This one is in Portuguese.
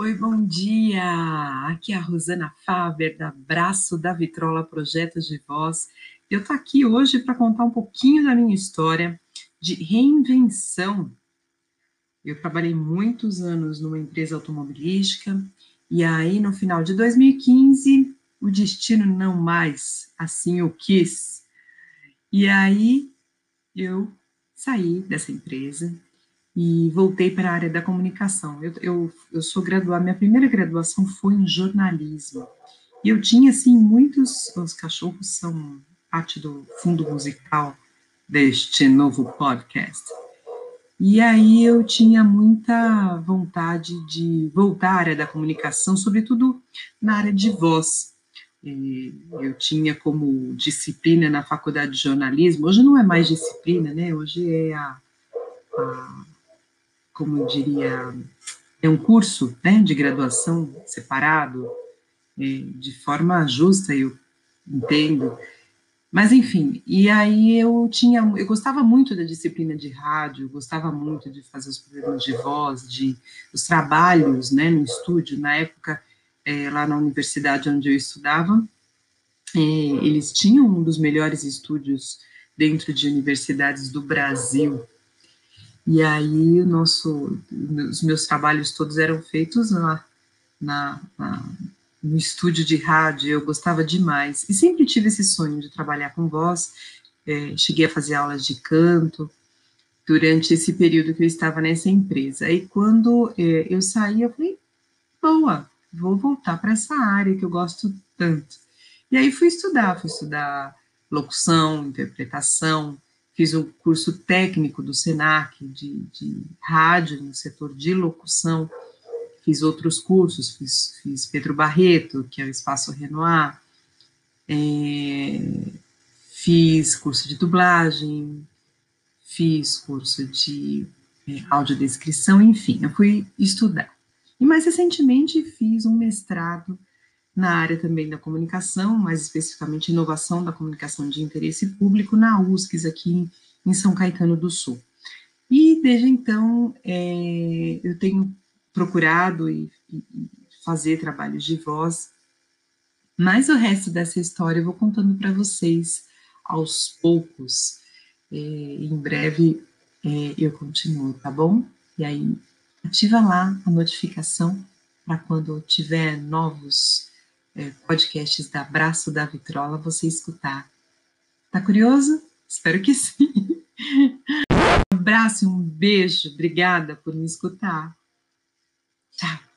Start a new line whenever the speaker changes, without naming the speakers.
Oi, bom dia! Aqui é a Rosana Faber, da Braço da Vitrola Projetos de Voz. Eu tô aqui hoje para contar um pouquinho da minha história de reinvenção. Eu trabalhei muitos anos numa empresa automobilística e aí no final de 2015 o destino não mais assim o quis. E aí eu saí dessa empresa e voltei para a área da comunicação. Eu, eu, eu sou graduada, minha primeira graduação foi em jornalismo. E eu tinha, assim, muitos. Os cachorros são parte do fundo musical deste novo podcast. E aí eu tinha muita vontade de voltar à área da comunicação, sobretudo na área de voz. Eu tinha como disciplina na faculdade de jornalismo, hoje não é mais disciplina, né? Hoje é a, a como eu diria, é um curso né, de graduação separado, é, de forma justa, eu entendo. Mas enfim, e aí eu tinha, eu gostava muito da disciplina de rádio, gostava muito de fazer os programas de voz, de os trabalhos, né, no estúdio. Na época, é, lá na universidade onde eu estudava, é, eles tinham um dos melhores estúdios dentro de universidades do Brasil. E aí, o nosso, os meus trabalhos todos eram feitos lá, na, na, no estúdio de rádio, eu gostava demais. E sempre tive esse sonho de trabalhar com voz. É, cheguei a fazer aulas de canto durante esse período que eu estava nessa empresa. Aí, quando é, eu saí, eu falei: boa, vou voltar para essa área que eu gosto tanto. E aí, fui estudar, fui estudar locução, interpretação, fiz o curso técnico do SENAC de, de, rádio no setor de locução, fiz outros cursos, fiz, fiz Pedro Barreto, que é o Espaço Renoir, é, fiz curso de dublagem, fiz curso de é, audiodescrição, enfim, eu fui estudar. E mais recentemente fiz um mestrado na área também da comunicação, mais especificamente inovação da comunicação de interesse público, na USCS, aqui em São Caetano do Sul. E desde então é, eu tenho procurado e, e fazer trabalhos de voz, mas o resto dessa história eu vou contando para vocês aos poucos. É, em breve é, eu continuo, tá bom? E aí ativa lá a notificação para quando tiver novos é, podcasts da Braço da Vitrola, você escutar. Tá curioso? Espero que sim. Um abraço, um beijo, obrigada por me escutar. Tchau.